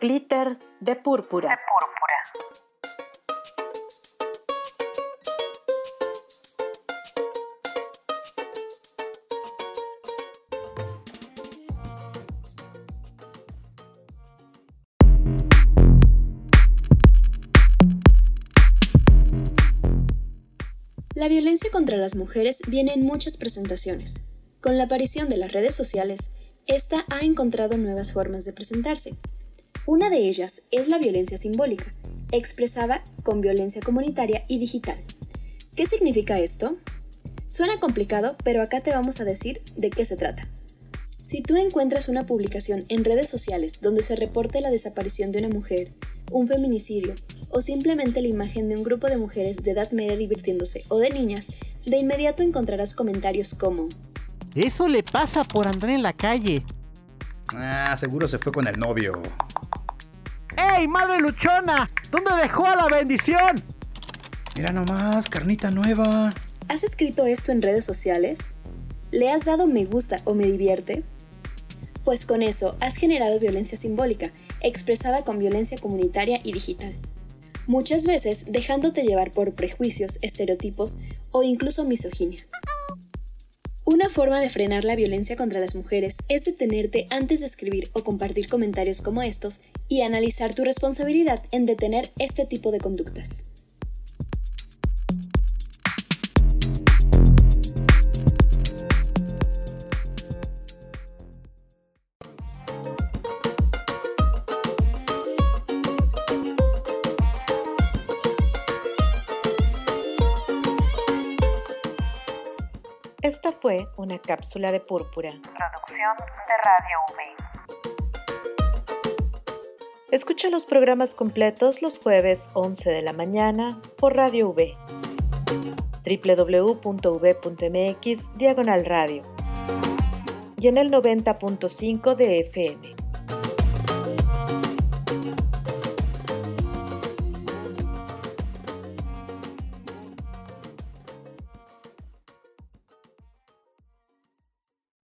Glitter de púrpura. La violencia contra las mujeres viene en muchas presentaciones. Con la aparición de las redes sociales, esta ha encontrado nuevas formas de presentarse. Una de ellas es la violencia simbólica, expresada con violencia comunitaria y digital. ¿Qué significa esto? Suena complicado, pero acá te vamos a decir de qué se trata. Si tú encuentras una publicación en redes sociales donde se reporte la desaparición de una mujer, un feminicidio o simplemente la imagen de un grupo de mujeres de edad media divirtiéndose o de niñas, de inmediato encontrarás comentarios como Eso le pasa por andar en la calle. Ah, seguro se fue con el novio. ¡Ey, madre luchona! ¿Dónde dejó a la bendición? Mira nomás, carnita nueva. ¿Has escrito esto en redes sociales? ¿Le has dado me gusta o me divierte? Pues con eso has generado violencia simbólica, expresada con violencia comunitaria y digital. Muchas veces dejándote llevar por prejuicios, estereotipos o incluso misoginia. Una forma de frenar la violencia contra las mujeres es detenerte antes de escribir o compartir comentarios como estos y analizar tu responsabilidad en detener este tipo de conductas. Esta fue una cápsula de púrpura. Producción de Radio V. Escucha los programas completos los jueves 11 de la mañana por Radio V. www.v.mx diagonal radio y en el 90.5 de FM.